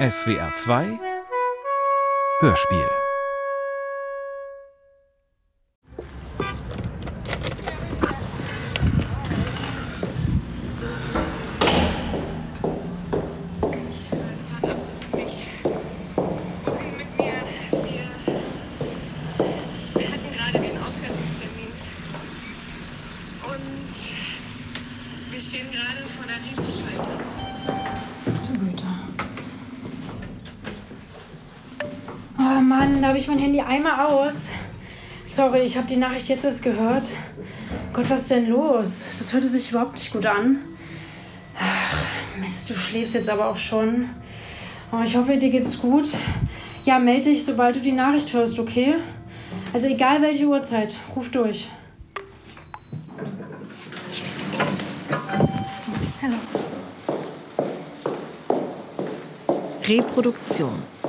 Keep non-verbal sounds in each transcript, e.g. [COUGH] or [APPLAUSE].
SWR 2 Hörspiel. Wir, wir hatten gerade den Auswertungstermin. Und wir stehen gerade vor einer Riesenscheiße. Du Güte. Mann, da habe ich mein Handy einmal aus. Sorry, ich habe die Nachricht jetzt erst gehört. Gott, was ist denn los? Das hörte sich überhaupt nicht gut an. Ach, Mist, du schläfst jetzt aber auch schon. Oh, ich hoffe, dir geht's gut. Ja, melde dich, sobald du die Nachricht hörst, okay? Also egal welche Uhrzeit, ruf durch. Hallo. Reproduktion.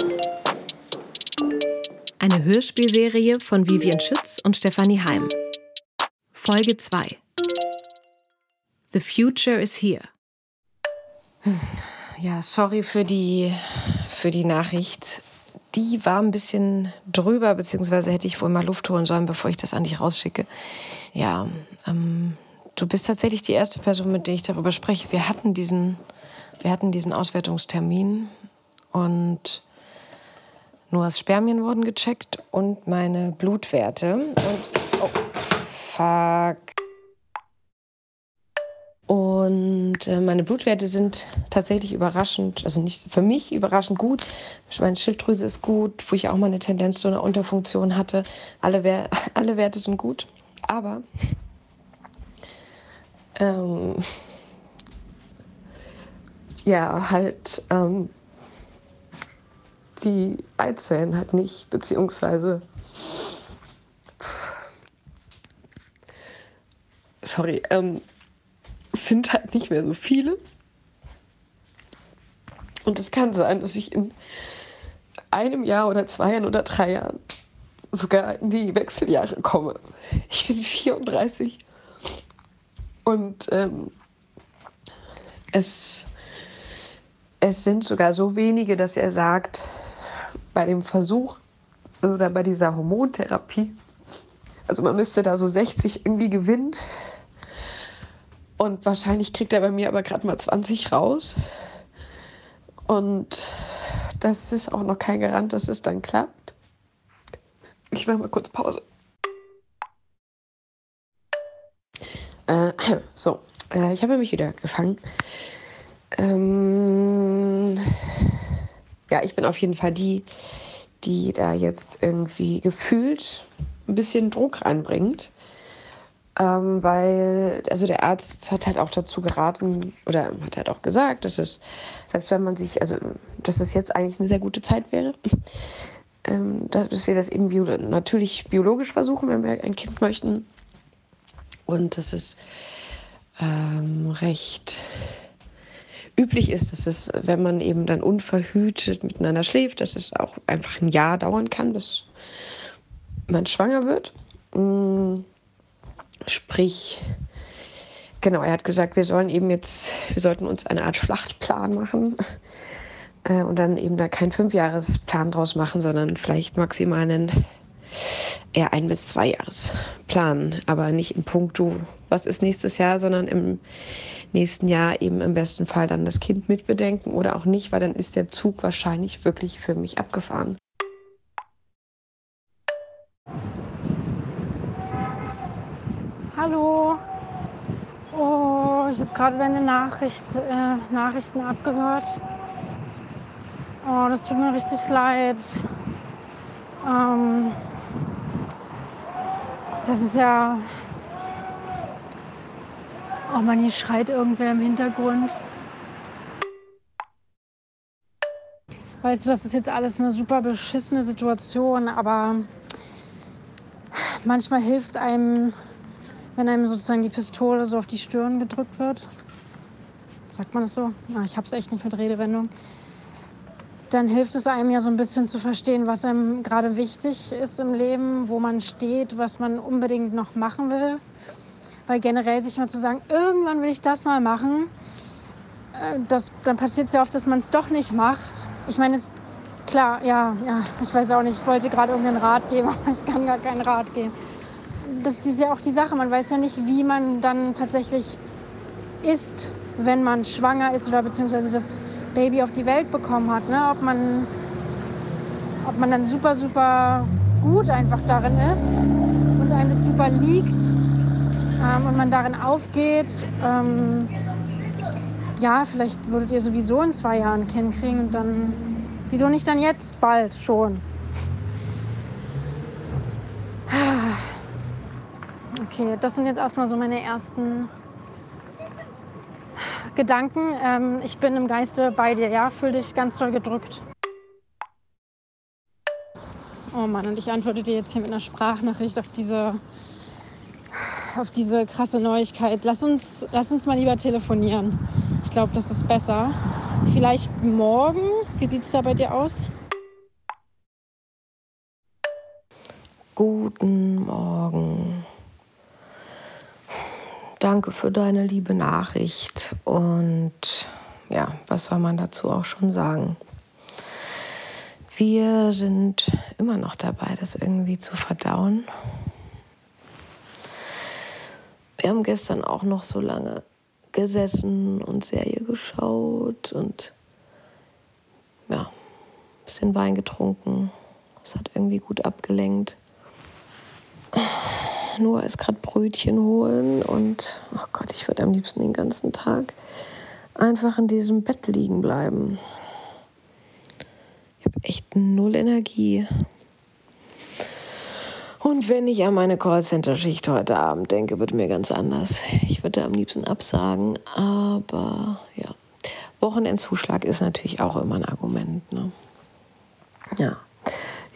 Eine Hörspielserie von Vivian Schütz und Stefanie Heim. Folge 2. The Future is Here. Ja, sorry für die, für die Nachricht. Die war ein bisschen drüber, beziehungsweise hätte ich wohl mal Luft holen sollen, bevor ich das an dich rausschicke. Ja, ähm, du bist tatsächlich die erste Person, mit der ich darüber spreche. Wir hatten diesen, wir hatten diesen Auswertungstermin und Noahs Spermien wurden gecheckt und meine Blutwerte. Und, oh, fuck. Und äh, meine Blutwerte sind tatsächlich überraschend, also nicht für mich überraschend gut. Meine Schilddrüse ist gut, wo ich auch mal eine Tendenz zu einer Unterfunktion hatte. Alle, Wer [LAUGHS] alle Werte sind gut. Aber ähm, ja, halt ähm, die Eizellen halt nicht, beziehungsweise sorry, ähm, sind halt nicht mehr so viele. Und es kann sein, dass ich in einem Jahr oder zwei Jahren oder drei Jahren sogar in die Wechseljahre komme. Ich bin 34 und ähm, es, es sind sogar so wenige, dass er sagt, bei dem Versuch oder bei dieser Hormontherapie, also man müsste da so 60 irgendwie gewinnen. Und wahrscheinlich kriegt er bei mir aber gerade mal 20 raus. Und das ist auch noch kein Garant, dass es dann klappt. Ich mache mal kurz Pause. Äh, so, äh, ich habe mich wieder gefangen. Ähm, ja, ich bin auf jeden Fall die, die da jetzt irgendwie gefühlt ein bisschen Druck reinbringt. Ähm, weil, also der Arzt hat halt auch dazu geraten oder hat halt auch gesagt, dass es, selbst wenn man sich, also dass es jetzt eigentlich eine sehr gute Zeit wäre, [LAUGHS] ähm, dass wir das eben bio natürlich biologisch versuchen, wenn wir ein Kind möchten. Und dass es ähm, recht üblich ist, dass es, wenn man eben dann unverhütet miteinander schläft, dass es auch einfach ein Jahr dauern kann, bis man schwanger wird. Mm, Sprich, genau, er hat gesagt, wir sollen eben jetzt, wir sollten uns eine Art Schlachtplan machen äh, und dann eben da keinen Fünfjahresplan draus machen, sondern vielleicht maximal einen eher ein bis zwei Jahresplan, aber nicht in puncto, was ist nächstes Jahr, sondern im nächsten Jahr eben im besten Fall dann das Kind mitbedenken oder auch nicht, weil dann ist der Zug wahrscheinlich wirklich für mich abgefahren. Hallo. Oh, ich habe gerade deine Nachricht, äh, Nachrichten abgehört. Oh, das tut mir richtig leid. Ähm, das ist ja. Oh man, hier schreit irgendwer im Hintergrund. Weißt du, das ist jetzt alles eine super beschissene Situation, aber manchmal hilft einem wenn einem sozusagen die Pistole so auf die Stirn gedrückt wird. Sagt man das so? Na, ich habe es echt nicht mit Redewendung. Dann hilft es einem ja so ein bisschen zu verstehen, was einem gerade wichtig ist im Leben, wo man steht, was man unbedingt noch machen will. Weil generell sich mal zu sagen, irgendwann will ich das mal machen, äh, das, dann passiert es ja oft, dass man es doch nicht macht. Ich meine, es klar, ja, ja, ich weiß auch nicht, ich wollte gerade irgendeinen Rat geben, [LAUGHS] aber ich kann gar keinen Rat geben. Das ist ja auch die Sache, man weiß ja nicht, wie man dann tatsächlich ist, wenn man schwanger ist oder beziehungsweise das Baby auf die Welt bekommen hat. Ne? Ob, man, ob man dann super, super gut einfach darin ist und einem das super liegt ähm, und man darin aufgeht. Ähm, ja, vielleicht würdet ihr sowieso in zwei Jahren ein Kind kriegen und dann, wieso nicht dann jetzt bald schon? [SIGHS] Okay, das sind jetzt erstmal so meine ersten Gedanken. Ähm, ich bin im Geiste bei dir, ja? Fühl dich ganz doll gedrückt. Oh Mann, und ich antworte dir jetzt hier mit einer Sprachnachricht auf diese, auf diese krasse Neuigkeit. Lass uns, lass uns mal lieber telefonieren. Ich glaube, das ist besser. Vielleicht morgen? Wie sieht es da bei dir aus? Guten Morgen. Danke für deine liebe Nachricht. Und ja, was soll man dazu auch schon sagen? Wir sind immer noch dabei, das irgendwie zu verdauen. Wir haben gestern auch noch so lange gesessen und Serie geschaut und ja, ein bisschen Wein getrunken. Es hat irgendwie gut abgelenkt. Noah ist gerade Brötchen holen und, oh Gott, ich würde am liebsten den ganzen Tag einfach in diesem Bett liegen bleiben. Ich habe echt null Energie. Und wenn ich an meine Callcenter-Schicht heute Abend denke, wird mir ganz anders. Ich würde am liebsten absagen, aber ja. Wochenendzuschlag ist natürlich auch immer ein Argument. Ne? Ja.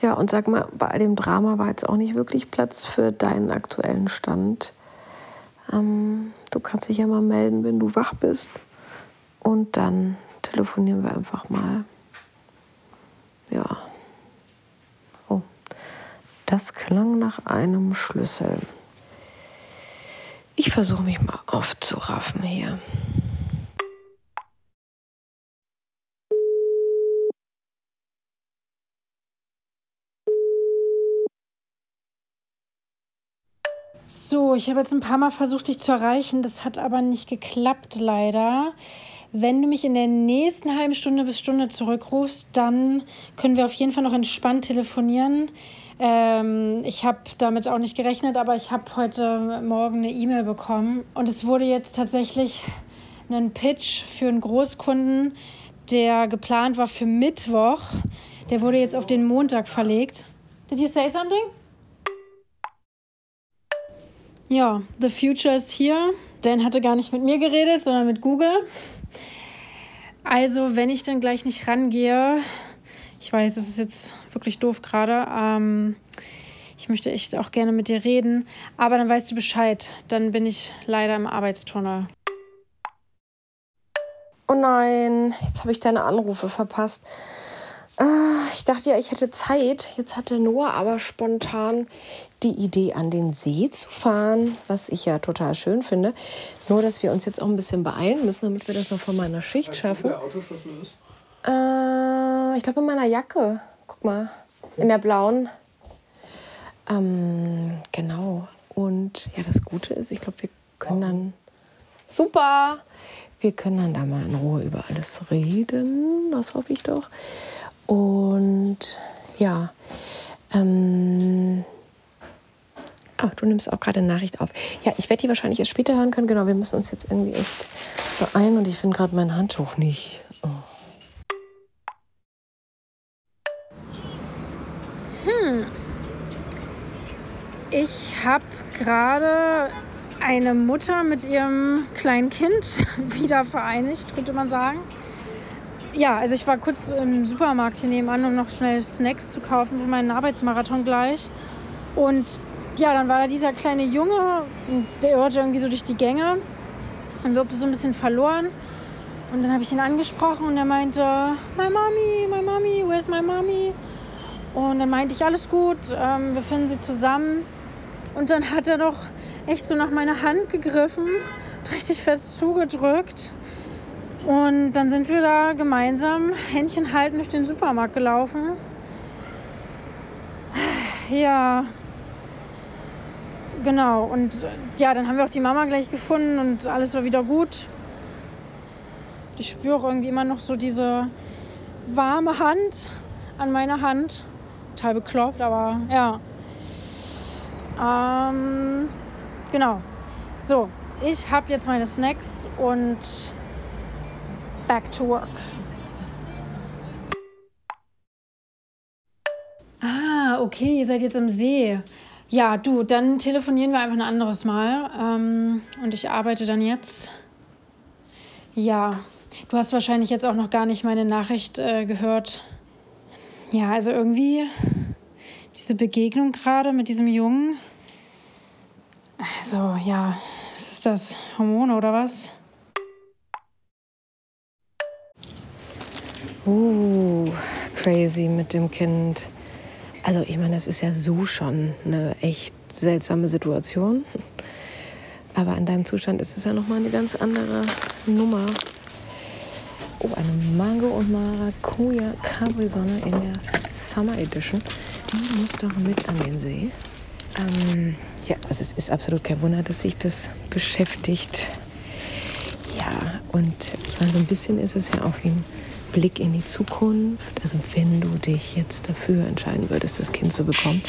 Ja, und sag mal, bei all dem Drama war jetzt auch nicht wirklich Platz für deinen aktuellen Stand. Ähm, du kannst dich ja mal melden, wenn du wach bist. Und dann telefonieren wir einfach mal. Ja. Oh, das klang nach einem Schlüssel. Ich versuche mich mal aufzuraffen hier. So, ich habe jetzt ein paar Mal versucht, dich zu erreichen. Das hat aber nicht geklappt, leider. Wenn du mich in der nächsten halben Stunde bis Stunde zurückrufst, dann können wir auf jeden Fall noch entspannt telefonieren. Ähm, ich habe damit auch nicht gerechnet, aber ich habe heute Morgen eine E-Mail bekommen und es wurde jetzt tatsächlich ein Pitch für einen Großkunden, der geplant war für Mittwoch. Der wurde jetzt auf den Montag verlegt. Did you say something? Ja, the future is here. Dan hatte gar nicht mit mir geredet, sondern mit Google. Also, wenn ich dann gleich nicht rangehe, ich weiß, das ist jetzt wirklich doof gerade. Ähm, ich möchte echt auch gerne mit dir reden, aber dann weißt du Bescheid. Dann bin ich leider im Arbeitstunnel. Oh nein, jetzt habe ich deine Anrufe verpasst. Ah, ich dachte ja, ich hätte Zeit. Jetzt hatte Noah aber spontan die Idee, an den See zu fahren, was ich ja total schön finde. Nur, dass wir uns jetzt auch ein bisschen beeilen müssen, damit wir das noch vor meiner Schicht weißt schaffen. Du, wo der Autoschlüssel ist? Äh, ich glaube in meiner Jacke. Guck mal, in der blauen. Ähm, genau. Und ja, das Gute ist, ich glaube, wir können dann. Super! Wir können dann da mal in Ruhe über alles reden. Das hoffe ich doch. Und ja, ähm, oh, du nimmst auch gerade eine Nachricht auf. Ja, ich werde die wahrscheinlich erst später hören können. Genau, wir müssen uns jetzt irgendwie echt beeilen und ich finde gerade mein Handtuch nicht. Oh. Hm. Ich habe gerade eine Mutter mit ihrem kleinen Kind [LAUGHS] wieder vereinigt, könnte man sagen ja, also ich war kurz im Supermarkt hier nebenan, um noch schnell Snacks zu kaufen für meinen Arbeitsmarathon gleich. Und ja, dann war da dieser kleine Junge, der irrte irgendwie so durch die Gänge und wirkte so ein bisschen verloren. Und dann habe ich ihn angesprochen und er meinte, my mommy, my mommy, where's my mommy? Und dann meinte ich, alles gut, ähm, wir finden sie zusammen. Und dann hat er doch echt so nach meiner Hand gegriffen, [LAUGHS] richtig fest zugedrückt. Und dann sind wir da gemeinsam Händchen halten durch den Supermarkt gelaufen. Ja, genau. Und ja, dann haben wir auch die Mama gleich gefunden und alles war wieder gut. Ich spüre auch irgendwie immer noch so diese warme Hand an meiner Hand. Total bekloppt, aber ja. Ähm, genau. So, ich habe jetzt meine Snacks und back to work. Ah, okay, ihr seid jetzt am See. Ja, du, dann telefonieren wir einfach ein anderes Mal. Ähm, und ich arbeite dann jetzt. Ja, du hast wahrscheinlich jetzt auch noch gar nicht meine Nachricht äh, gehört. Ja, also irgendwie diese Begegnung gerade mit diesem Jungen. Also, ja, was ist das? Hormone oder was? Uh, crazy mit dem Kind. Also ich meine, das ist ja so schon eine echt seltsame Situation. Aber in deinem Zustand ist es ja nochmal eine ganz andere Nummer. Oh, eine Mango und Maracuja Capri-Sonne in der Summer Edition. Die muss doch mit an den See. Ähm, ja, also es ist absolut kein Wunder, dass sich das beschäftigt. Ja, und ich meine, so ein bisschen ist es ja auch wie ein Blick in die Zukunft. Also wenn du dich jetzt dafür entscheiden würdest, das Kind zu bekommen.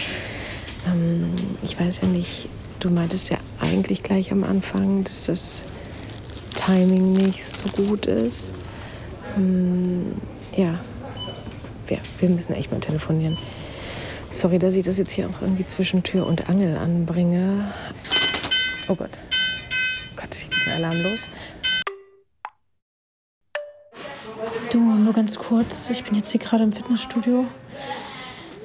Ähm, ich weiß ja nicht, du meintest ja eigentlich gleich am Anfang, dass das Timing nicht so gut ist. Ähm, ja. ja, wir müssen echt mal telefonieren. Sorry, dass ich das jetzt hier auch irgendwie zwischen Tür und Angel anbringe. Oh Gott. Gott, ich geht ein Alarm los. Du, nur ganz kurz. Ich bin jetzt hier gerade im Fitnessstudio.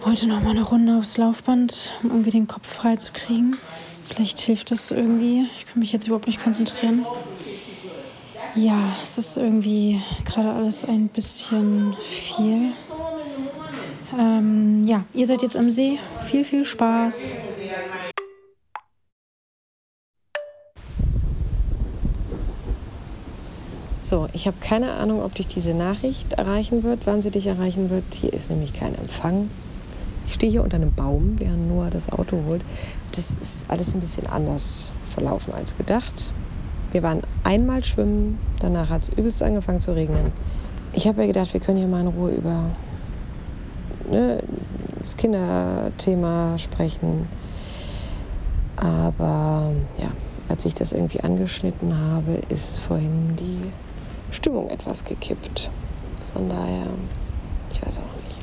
Heute noch mal eine Runde aufs Laufband, um irgendwie den Kopf frei zu kriegen. Vielleicht hilft das irgendwie. Ich kann mich jetzt überhaupt nicht konzentrieren. Ja, es ist irgendwie gerade alles ein bisschen viel. Ähm, ja, ihr seid jetzt am See. Viel, viel Spaß. So, ich habe keine Ahnung, ob dich diese Nachricht erreichen wird, wann sie dich erreichen wird. Hier ist nämlich kein Empfang. Ich stehe hier unter einem Baum, während Noah das Auto holt. Das ist alles ein bisschen anders verlaufen als gedacht. Wir waren einmal schwimmen, danach hat es übelst angefangen zu regnen. Ich habe mir gedacht, wir können hier mal in Ruhe über ne, das Kinderthema sprechen. Aber ja, als ich das irgendwie angeschnitten habe, ist vorhin die Stimmung etwas gekippt. Von daher, ich weiß auch nicht.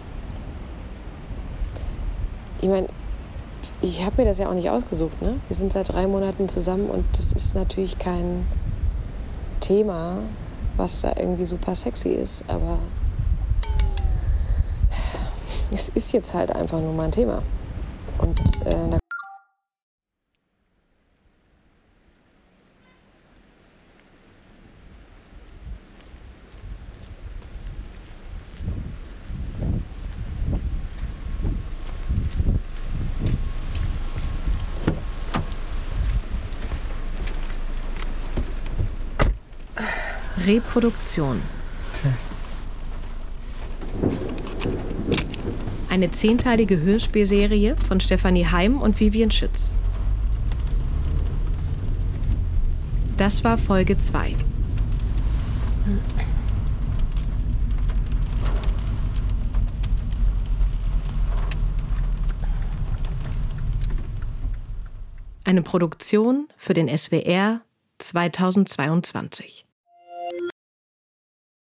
Ich meine, ich habe mir das ja auch nicht ausgesucht. Ne? Wir sind seit drei Monaten zusammen und das ist natürlich kein Thema, was da irgendwie super sexy ist. Aber es ist jetzt halt einfach nur mein Thema. Und äh, da Reproduktion. Eine zehnteilige Hörspielserie von Stefanie Heim und Vivian Schütz. Das war Folge 2. Eine Produktion für den SWR 2022.